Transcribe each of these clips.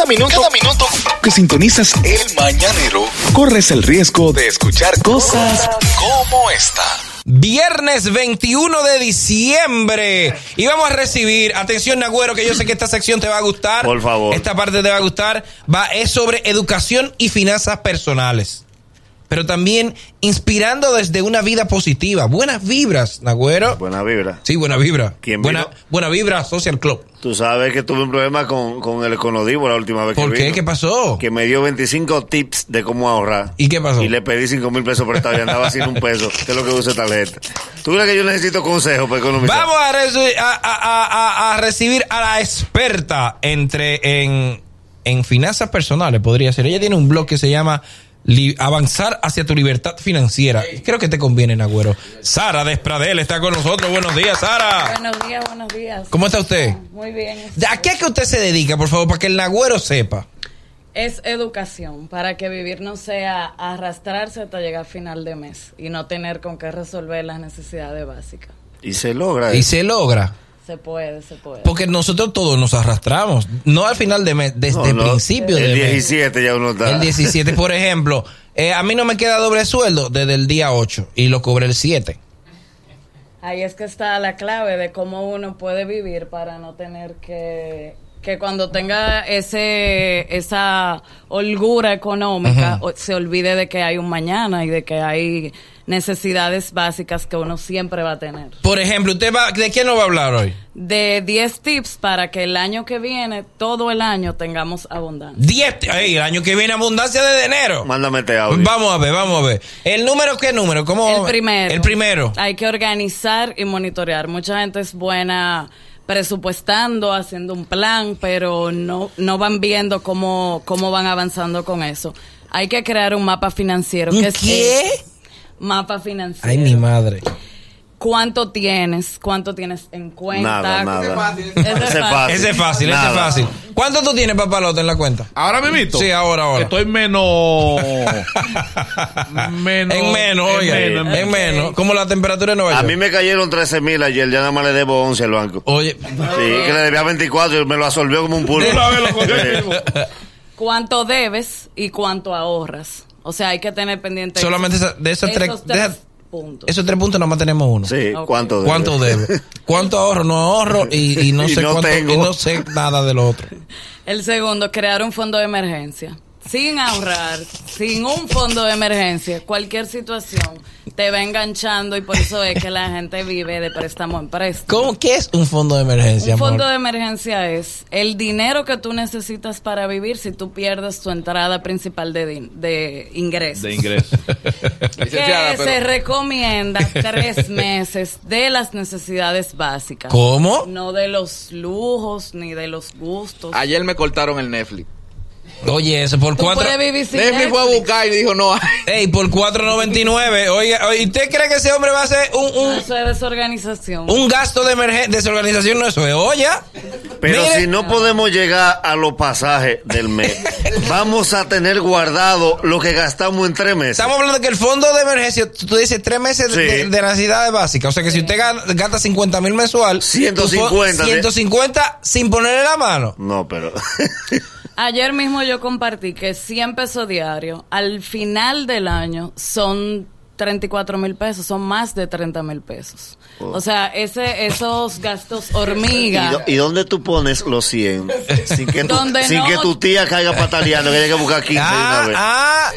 Cada minuto, cada minuto que sintonizas el mañanero, corres el riesgo de escuchar cosas como esta. Viernes 21 de diciembre. Y vamos a recibir, atención Nagüero, que yo sé que esta sección te va a gustar. Por favor. Esta parte te va a gustar. Va, es sobre educación y finanzas personales. Pero también inspirando desde una vida positiva. Buenas vibras, Nagüero. Buena vibra. Sí, buena vibra. ¿Quién buena, vino? buena vibra Social Club. Tú sabes que tuve un problema con, con el Econodivo la última vez que ¿Por qué? vino. ¿Qué pasó? Que me dio 25 tips de cómo ahorrar. ¿Y qué pasó? Y le pedí 5 mil pesos prestados y andaba sin un peso, que es lo que usa tarjeta. ¿Tú crees que yo necesito consejos para economizar? Vamos a, a- a- a- recibir a la experta entre en, en finanzas personales, podría ser. Ella tiene un blog que se llama Avanzar hacia tu libertad financiera. Creo que te conviene, Nagüero. Sara Despradel está con nosotros. Buenos días, Sara. Buenos días, buenos días. ¿Cómo está usted? Muy bien. ¿A qué es que usted se dedica, por favor, para que el Nagüero sepa? Es educación para que vivir no sea arrastrarse hasta llegar a final de mes y no tener con qué resolver las necesidades básicas. Y se logra. Y eso. se logra. Se puede, se puede. Porque nosotros todos nos arrastramos. No al final de mes, desde No, el no, principio El de mes. 17 ya uno está. El 17, por ejemplo, eh, a mí no me queda doble sueldo desde el día 8 y lo cobré el 7. Ahí es que está la clave de cómo uno puede vivir para no tener que que cuando tenga ese esa holgura económica se olvide de que hay un mañana y de que hay necesidades básicas que uno siempre va a tener. Por ejemplo, ¿usted va, ¿de quién nos va a hablar hoy? de 10 tips para que el año que viene, todo el año, tengamos abundancia. 10. Ey, el año que viene abundancia de dinero. Mándame este audio. Vamos a ver, vamos a ver. ¿El número qué número? ¿Cómo? El primero. El primero. Hay que organizar y monitorear. Mucha gente es buena presupuestando, haciendo un plan, pero no, no van viendo cómo, cómo van avanzando con eso. Hay que crear un mapa financiero. ¿Un ¿Qué es? Mapa financiero. Ay, mi madre. ¿Cuánto tienes? ¿Cuánto tienes en cuenta? Nada, nada. Ese es fácil. Ese es fácil, ese es fácil. ¿Cuánto tú tienes, papalote, en la cuenta? Ahora mismo. Sí, ahora, ahora. Estoy menos. menos. en menos, en oiga. menos, en En menos. Como la temperatura en Nueva A mí me cayeron 13 mil ayer, ya nada más le debo 11 al banco. Oye, Sí, que le debía 24 y me lo absorbió como un pulpo. De cuánto debes y cuánto ahorras. O sea, hay que tener pendiente solamente esa- de esos tres, puntos. esos tres puntos nomás tenemos uno. Sí, Ok. ¿cuánto debe? ¿Cuánto debe? ¿Cuánto ahorro? No ahorro y, y no Y sé no cuánto, tengo. y no sé nada de lo otro. El segundo, crear un fondo de emergencia. Sin ahorrar, sin un fondo de emergencia, cualquier situación te va enganchando y por eso es que la gente vive de préstamo en préstamo. ¿Cómo, ¿Qué es un fondo de emergencia, Un fondo de emergencia es el dinero que tú necesitas para vivir si tú pierdes tu entrada principal de, de ingresos. De ingreso. que se recomienda tres meses de las necesidades básicas. ¿Cómo? No de los lujos ni de los gustos. Ayer me cortaron el Netflix. Oye, eso por Tú cuatro... Netflix fue a buscar y dijo, no hay. Ey, por 4.99. Oye, oye, ¿usted cree que ese hombre va a hacer un, un, Eso es desorganización. un gasto de emergencia, desorganización? No, eso es olla. Pero Mire. si no podemos llegar a los pasajes del mes, vamos a tener guardado lo que gastamos en tres meses. Estamos hablando de que el fondo de emergencia, tú dices tres meses de, Sí. de- de necesidades básicas. O sea que si usted gasta 50 mil mensual, 150, tu fo- 150 sin ponerle la mano. No, pero. Ayer mismo yo compartí que 100 pesos diarios al final del año son 34 mil pesos, son más de 30 mil pesos. O sea, ese, esos gastos ¿Y, hormiga. do- y dónde tú pones los 100? Sin que tu, sin no- que tu tía caiga pataleando, que haya que buscar 15 de una Ah, vez. ah.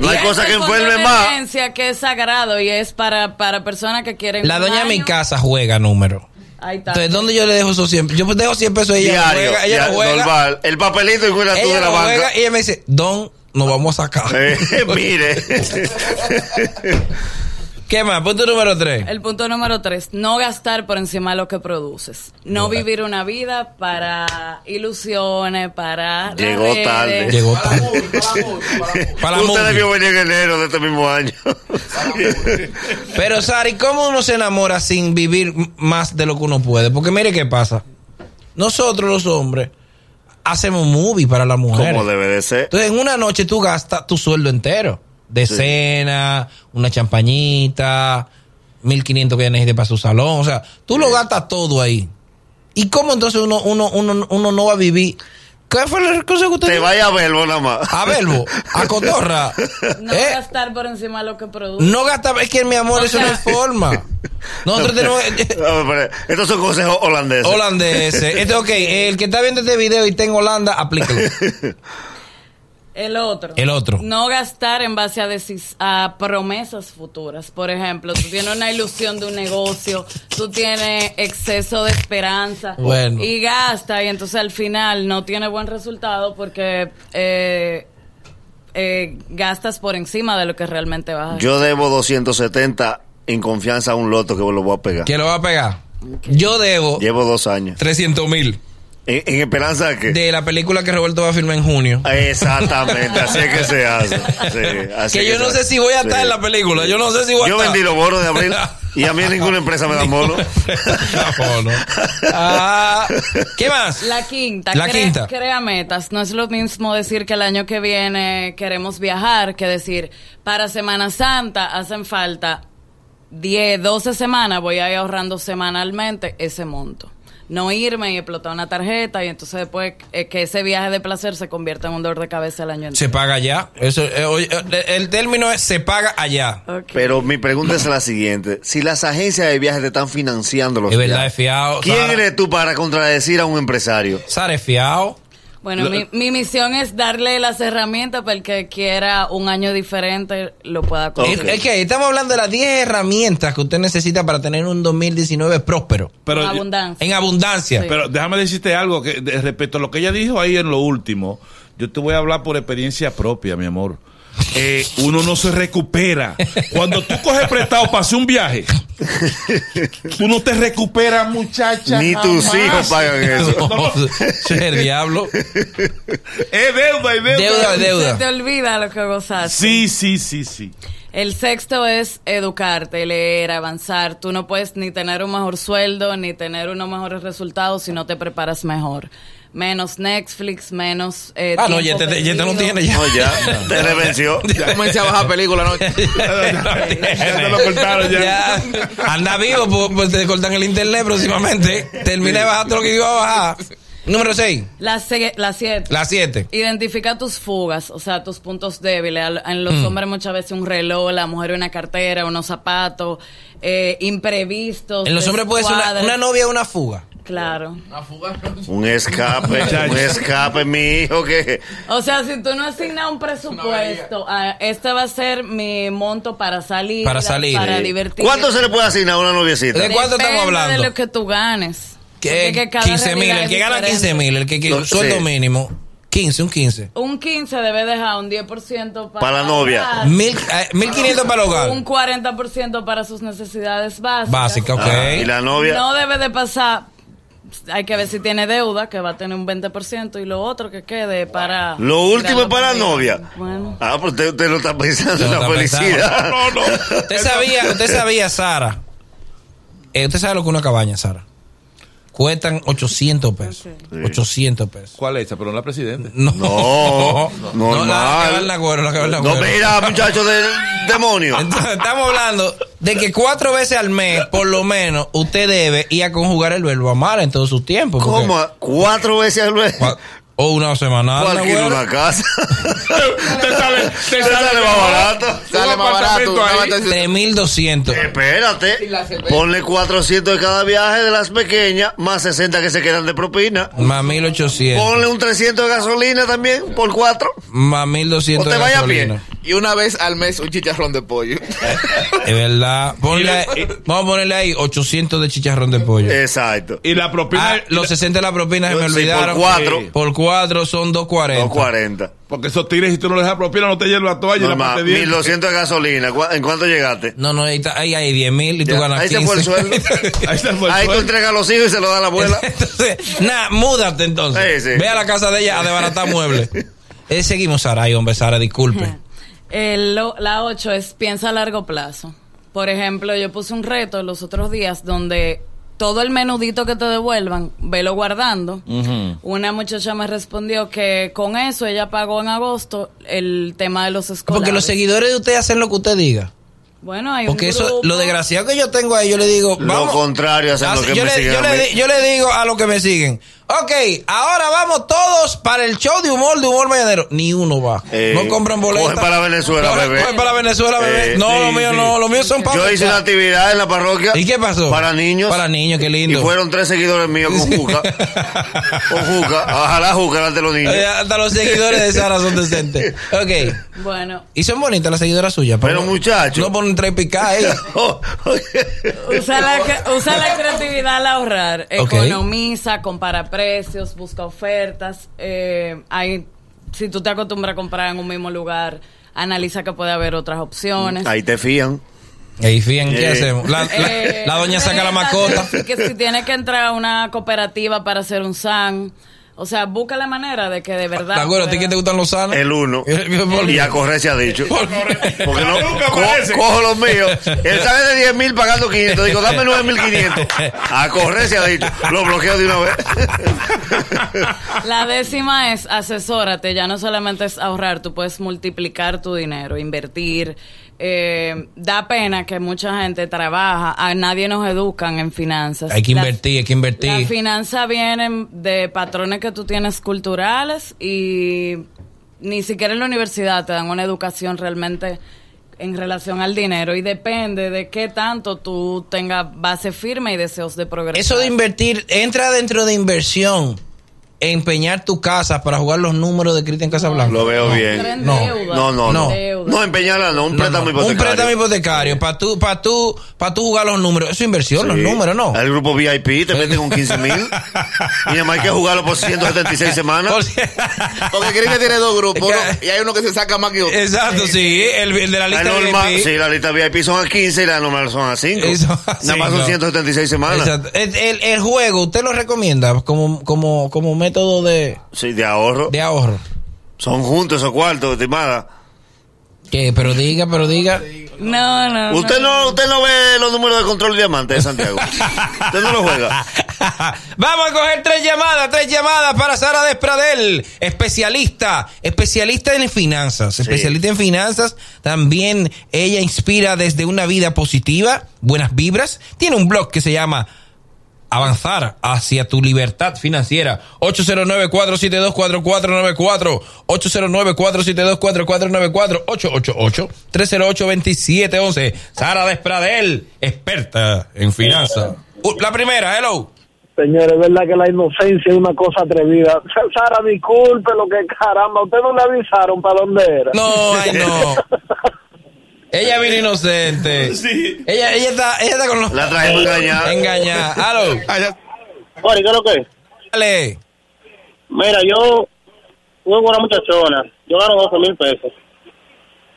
No hay Y cosa que enferme más. emergencia que es sagrado y es para, para personas que quieren. La doña de mi casa juega número. Ahí está. Entonces, ¿dónde yo le dejo esos 100? Yo dejo 100 pesos y ella lo Diario, juega. Ella ya, lo juega. normal. El papelito y cuida tú de la banca. juega y ella me dice, Don, nos vamos a sacar. Eh, mire. ¿Qué más? Punto número 3. El punto número tres, no gastar por encima de lo que produces. No vivir una vida para ilusiones, para... Llegó redes. tarde. Llegó tarde. Para la Usted debió venir en enero de este mismo año. Pero, Sari, ¿cómo uno se enamora sin vivir más de lo que uno puede? Porque mire qué pasa. Nosotros los hombres hacemos movie para las mujeres. Como debe de ser. Entonces, en una noche tú gastas tu sueldo entero. De Sí. cena, una champañita, 1500 que ella necesite para su salón. O sea, tú lo gastas todo ahí. ¿Y cómo entonces uno, uno, uno, uno no va a vivir ¿Qué fue el consejo que usted Te vaya a verlo nada más. A verbo, a cotorra. No ¿Eh? gastar por encima de lo que produce. No gasta, es que mi amor, eso no es forma. Nosotros tenemos No, pero Estos son consejos holandeses. holandeses. Este, ok, el que está viendo este video y está en Holanda, aplícalo. El otro. El otro. No gastar en base a, decis- a promesas futuras. Por ejemplo, tú tienes una ilusión de un negocio, tú tienes exceso de esperanza Bueno. y gasta y entonces al final no tiene buen resultado porque eh, eh, gastas por encima de lo que realmente vas a hacer. Yo debo 270 en confianza a un loto que lo voy a pegar. ¿Quién lo va a pegar? Yo debo Llevo dos años. 300 mil ¿En, en esperanza de qué? de la película que Roberto va a filmar en junio. Exactamente, así es que se hace. Sí, así Que yo no sé si voy a estar Sí. en la película. Yo no sé si voy a Yo estar. vendí los bonos de abril y a mí ninguna empresa me da bono. Bono. Ah, ¿Qué más? La quinta, La crea, quinta. crea metas. No es lo mismo decir que el año que viene queremos viajar que decir para Semana Santa hacen falta 10, 12 semanas, voy a ir ahorrando semanalmente ese monto. No irme y explotar una tarjeta y entonces después eh, que ese viaje de placer se convierta en un dolor de cabeza el año Se entero. paga allá. Eso, eh, oye, eh, el término es se paga allá. Pero mi pregunta es la siguiente. Si las agencias de viajes te están financiando los Es verdad, viajes, es fiado. ¿quién Sara, eres tú para contradecir a un empresario? Sara es fiado. Bueno, mi, mi misión es darle las herramientas para el que quiera un año diferente lo pueda conseguir. Es es que estamos hablando de las 10 herramientas que usted necesita para tener un 2019 próspero. Pero, abundancia. En abundancia. Sí. pero déjame decirte algo que de- respecto a lo que ella dijo ahí en lo último. Yo te voy a hablar por experiencia propia, mi amor. Eh, uno no se recupera. Cuando tú coges prestado para hacer un viaje, tú no te recuperas, muchacha. Ni tus hijos pagan eso. No, el diablo. Es deuda, es deuda. Deuda, Se te olvida lo que gozaste. Sí, sí, sí, sí. El sexto es educarte, leer, avanzar. Tú no puedes ni tener un mejor sueldo ni tener unos mejores resultados si no te preparas mejor. Menos Netflix, menos. Eh, Ah, no, ya te, ya te lo perdido. tiene ya. No, ya, te revenció. Ya comencé a bajar películas, ¿no? Ya te lo cortaron ya. Ya. Anda vivo, pues, pues te cortan el internet próximamente. Termina de bajar todo lo que iba a bajar. Número 6. La, se- la siete. La 7. Identifica tus fugas, o sea, tus puntos débiles. En los Mm. hombres muchas veces un reloj, la mujer una cartera, unos zapatos, eh, imprevistos. En los hombres puede ser una, una novia o una fuga. Claro. Un escape, un escape, mi hijo, que... O sea, si tú no asignas un presupuesto, ah, este va a ser mi monto para salir, Para salir. para Sí. divertirme. ¿Cuánto se le puede asignar a una noviecita? ¿De cuánto estamos Depende hablando? de lo que tú ganes. Que Porque que cada 15 mil. El que gana diferente. 15 mil. El que quiere un No, sueldo sí. mínimo. 15, un 15. Un 15 debe dejar un 10% para, Para la novia. Mil, eh, 1500 para el hogar. Un 40% para sus necesidades básicas. Básica, ok. Ah, y la novia... No debe de pasar. Hay que ver si tiene deuda, que va a tener un 20%, y lo otro que quede para. Lo último es para la novia. Bueno. Ah, pues usted, usted lo está pensando en la felicidad. No, no. Usted sabía, usted sabía, Sara. Eh, usted sabe lo que es una cabaña, Sara. Cuestan 800 pesos. 800 pesos. ¿Cuál es esa? Pero no la presidente. No, No, no, la que va la cuero, la que va en la No, cuero. mira, muchacho del demonio. Entonces, estamos hablando de que cuatro veces al mes, por lo menos, usted debe ir a conjugar el verbo amar en todo su tiempo. porque- ¿Cómo? ¿Cuatro veces al mes? O una semanal. ¿Cuál ¿no, quiere güero? una casa? Te sale, te sale más barato. Sale más barato. apartamento una ahí. habitación- 3200. Espérate. Ponle 400 de cada viaje de las pequeñas, más 60 que se quedan de propina. Más 1800. Ponle un 300 de gasolina también, por cuatro. Más 1200 O te de vaya a pie. Y una vez al mes un chicharrón de pollo. Es verdad. Ponle, vamos a ponerle ahí 800 de chicharrón de pollo. Exacto. Y la propina. Ah, los 60 de la propina se me Sí, por olvidaron. cuatro. Sí. Por cuatro son 240. 240. Porque esos tigres, si tú no les das propina, no te llevan la toalla y la Normal, parte de 1200 de gasolina. ¿Cu- ¿En cuánto llegaste? No, no, ahí, está- ahí hay 10 mil y tú Ya, ganas ahí 15. se fue el sueldo. Ahí se fue el Ahí tú sueldo. entregas a los hijos y se lo da a la abuela. entonces, nada, múdate entonces. Sí, sí. Ve a la casa de ella a desbaratar muebles. Eh, seguimos, Sara. Ay, hombre, Sara, disculpe. El lo- la 8 es piensa a largo plazo. Por ejemplo, yo puse un reto los otros días donde todo el menudito que te devuelvan, velo guardando. Una muchacha me respondió que con eso ella pagó en agosto el tema de los escolares. Porque los seguidores de usted hacen lo que usted diga. Bueno, hay Porque un eso, grupo. lo desgraciado que yo tengo ahí, yo le digo. Lo vamos, contrario hacen lo que yo, me le, siguen yo a le mí. di- yo le digo a los que me siguen, Ok, ahora vamos todos para el show de humor de humor mañanero. Ni uno va. Eh, no compran boletas. coge para Venezuela, bebé. para Venezuela, bebé. Eh, no, sí, los míos sí. no. Los míos son para. Yo hice una actividad en la parroquia. ¿Y qué pasó? Para niños. Para niños, qué lindo. Y fueron tres seguidores míos con Juca. con Juca. Ojalá Juca delante de los niños. Eh, Hasta los seguidores de Sara son decentes. Ok. Bueno, Y son bonitas las seguidoras suyas. Pero, no- muchacho. No tres picadas ahí. Oh, usa la, usa la creatividad al ahorrar. Economiza, compara precios, busca ofertas. Eh, hay, si tú te acostumbras a comprar en un mismo lugar, analiza que puede haber otras opciones. Ahí te fían. Ey, fíjense, ¿qué Eh. hacemos? La, la- Eh, la doña saca la mascota. Que si tiene que entrar a una cooperativa para hacer un SAN. O sea, busca la manera de que de verdad. ¿Te acuerdas? ¿A ti que te gustan los sanos? El uno. ¿Por Y a correr se ha dicho. Porque no, co- cojo los míos. Él sale de 10 mil pagando 500. Digo, dame 9 mil 500. A correr se ha dicho. Lo bloqueo de una vez. La décima es asesórate, ya no solamente es ahorrar, tú puedes multiplicar tu dinero, invertir. Eh, da pena que mucha gente trabaja, a nadie nos educan en finanzas. Hay que Las- invertir, hay que Las invertir. finanzas vienen de patrones que tú tienes culturales y ni siquiera en la universidad te dan una educación realmente en relación al dinero y depende de qué tanto tú tengas base firme y deseos de progresar. Eso de invertir, entra dentro de inversión. Empeñar tu casa para jugar los números de Cristian Casablanca. Lo veo bien. No, no, no. No, empeñarla, no. Un No, préstamo no, hipotecario. Un préstamo hipotecario para tú, para tú, para tú jugar los números. Eso es inversión, los números, ¿no? El grupo VIP te meten con 15 mil. y además hay que jugarlo por 176 semanas. Por si- Porque Cristian tiene dos grupos uno- que- y hay uno que se saca más que otro. Exacto, sí. El, el de la La lista VIP. sí, la lista VIP son a 15 y la normal son a 5. Eso, Nada más son no. 176 semanas. Exacto. El, el- el juego, ¿usted lo recomienda como, como, como método de, Sí, de ahorro. de ahorro? Son juntos esos cuartos, estimada. ¿Qué? Pero diga, pero diga. No, no. Usted no, usted no ve los números de control de diamante de Santiago. usted no lo juega. Vamos a coger tres llamadas, tres llamadas para Sara Despradel, especialista, especialista en finanzas, especialista en finanzas. También ella inspira desde una vida positiva, buenas vibras. Tiene un blog que se llama Avanzar hacia tu libertad financiera. 809-472-4494. 809-472-4494. 888-308-2711. Sara Despradel, experta en finanzas. Uh, La primera, hello. Señores, es verdad que la inocencia es una cosa atrevida. Sa- Sara, disculpe lo que caramba, usted no le avisaron para dónde era. No, ay no. Ella vino inocente. Sí. Ella, ella está, ella está con los. La trajimos engañada. Engañada. Aló. Mori, ¿qué es lo que es? Dale. Mira, yo tuve con una muchachona, yo gano 12 mil pesos.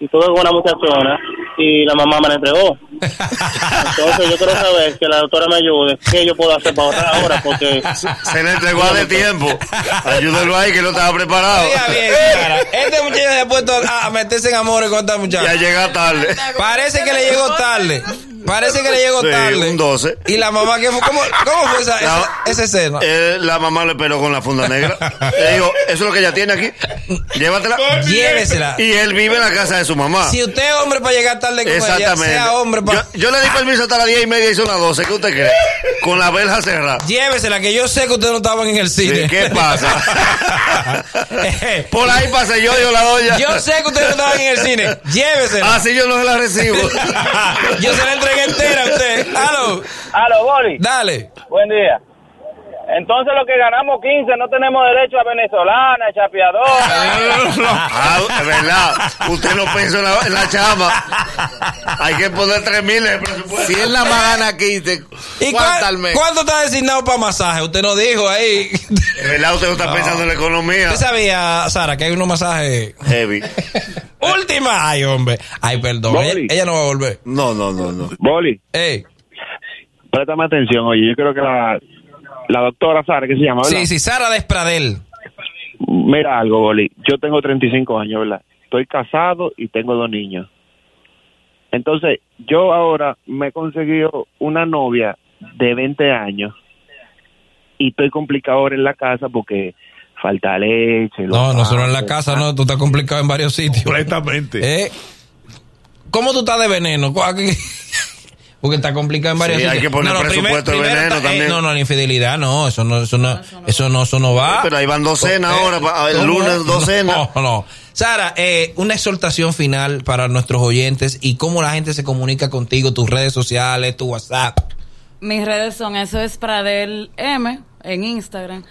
Y tuve con una muchachona y la mamá me la entregó. Entonces yo quiero saber que la doctora me ayude, qué yo puedo hacer para ahorrar ahora, porque Se le entregó a de tiempo. Ayúdelo ahí que no estaba preparado. Oiga bien, Sara. Este muchacho se ha puesto a, meterse en amores con esta Ya muchacha. llega tarde. Parece que le llegó tarde. Parece que le llegó Sí, tarde. un 12. Y la mamá, ¿qué fue? ¿Cómo, cómo fue esa, La- esa escena? Eh, la mamá le esperó con la funda negra. Le digo, eso es lo que ella tiene aquí. Llévatela. Llévesela. Y él vive en la casa de su mamá. Si usted es hombre para llegar tarde ella, Exactamente. sea hombre para... Yo, yo le di permiso hasta las 10 y media y son las 12. ¿Qué usted cree? Con la verja cerrada. Llévesela, que yo sé que ustedes no estaban en el Sí, cine. ¿Qué pasa? Por ahí pasé yo, yo la doña. Yo sé que ustedes no estaban en el cine. Llévesela. Así yo no se la recibo. Yo se la entregué entera a usted. Aló. Aló, Boli, Dale. buen día. Entonces lo que ganamos 15 no tenemos derecho a venezolana, chapeadora. Ah, es verdad. Usted no pensó en la, en la chama. Hay que poner 3 mil en el presupuesto. Si él la más gana 15, ¿Y ¿cuánto cuál- está designado para masaje? Usted nos dijo ahí. Es verdad, usted no está pensando en la economía. ¿Usted sabía, Sara, que hay unos masajes? Heavy. Última. Ay, hombre. Ay, perdón. Ella, no va a volver. No, no, no, no. Boli, Ey. préstame atención, oye, yo creo que la, la doctora Sara, que se llama, ¿verdad? Sí, sí, Sara Despradel. Mira algo, Boli, yo tengo 35 años, ¿verdad? Estoy casado y tengo dos niños. Entonces, yo ahora me he conseguido una novia de 20 años y estoy complicado ahora en la casa porque falta leche. los No, nosotros en la casa no, tú estás complicado en varios sitios. Completamente. ¿Eh? ¿Cómo tú estás de veneno? ¿Cu- aquí- Porque está complicado en varias Sí, hay que poner presupuesto de veneno está- eh, también. no, no, la infidelidad, no, eso no, eso no, eso no, eso no va. Pero ahí van docenas Eh, ahora, el lunes docenas. No, no. Sara, eh, una exhortación final para nuestros oyentes y cómo la gente se comunica contigo, tus redes sociales, tu WhatsApp. Mis redes son eso es Pradel M en Instagram.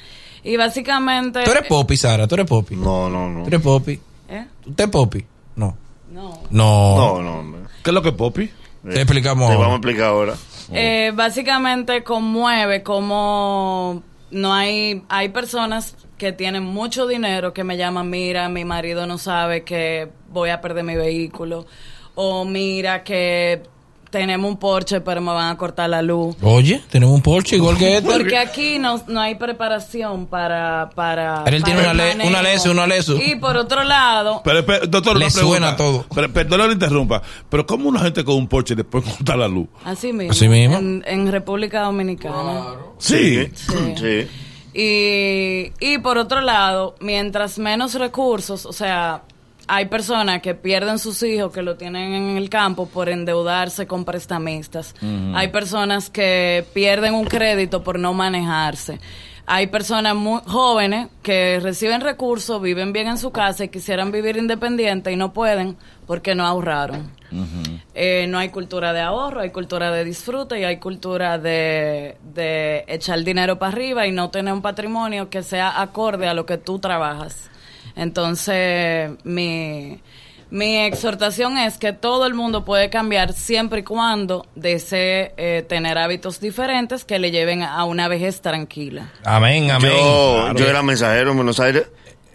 Y básicamente. Tú eres Poppy, Sara, tú eres Poppy. No, no, no. Tú eres Poppy. ¿Eh? ¿Usted es Poppy? No. No. No. No, no, hombre. ¿Qué es lo que es Poppy? Te explicamos. Te ahora. vamos a explicar ahora. Eh, básicamente conmueve como no hay hay personas que tienen mucho dinero que me llaman mira mi marido no sabe que voy a perder mi vehículo o mira que tenemos un Porsche pero me van a cortar la luz Oye, tenemos un Porsche igual que este. porque aquí no, no hay preparación para para Pero él tiene una le- una lesu, una lesu. y por otro lado Pero, pero, doctor, Le suena todo. Pero, perdón que lo interrumpa. Pero ¿cómo una gente con un Porsche después corta la luz? así mismo, Así mismo. En, en República Dominicana Sí. Sí. Y, y por otro lado, mientras menos recursos, o sea, hay personas que pierden sus hijos que lo tienen en el campo por endeudarse con prestamistas. Hay personas que pierden un crédito por no manejarse. Hay personas muy jóvenes que reciben recursos, viven bien en su casa y quisieran vivir independiente y no pueden porque no ahorraron. Eh, no hay cultura de ahorro, hay cultura de disfrute y hay cultura de, de echar dinero para arriba y no tener un patrimonio que sea acorde a lo que tú trabajas. Entonces, mi, mi exhortación es que todo el mundo puede cambiar siempre y cuando desee eh, tener hábitos diferentes que le lleven a una vejez tranquila. Amén, amén. Yo, Claro. yo era mensajero en Buenos Aires.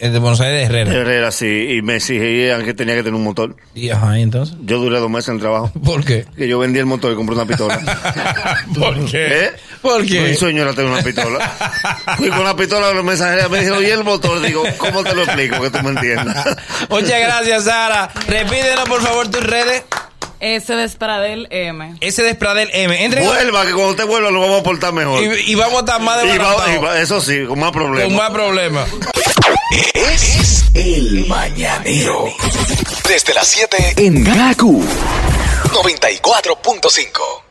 Es de Buenos Aires de Herrera. Herrera, sí, y me exigían que tenía que tener un motor. Y ajá, ¿y entonces. Yo duré dos meses en el trabajo. ¿Por qué? Que yo vendí el motor y compré una pistola. ¿Por qué? ¿Eh? ¿Por qué? Mi sueño era tener una pistola. Fui con la pistola a los mensajeros, me dijeron, ¿y el motor? Digo, ¿cómo te lo explico? Que tú me entiendas. Muchas gracias, Sara. Repítenos, por favor, tus redes. Ese Despradel M. Ese Despradel M. Entren Vuelva, que cuando usted vuelva lo vamos a portar mejor. y, y vamos a estar más Y va- y va- eso sí, con más problemas. Con más problemas. Es el mañanero. Desde las 7 en Gaku 94.5.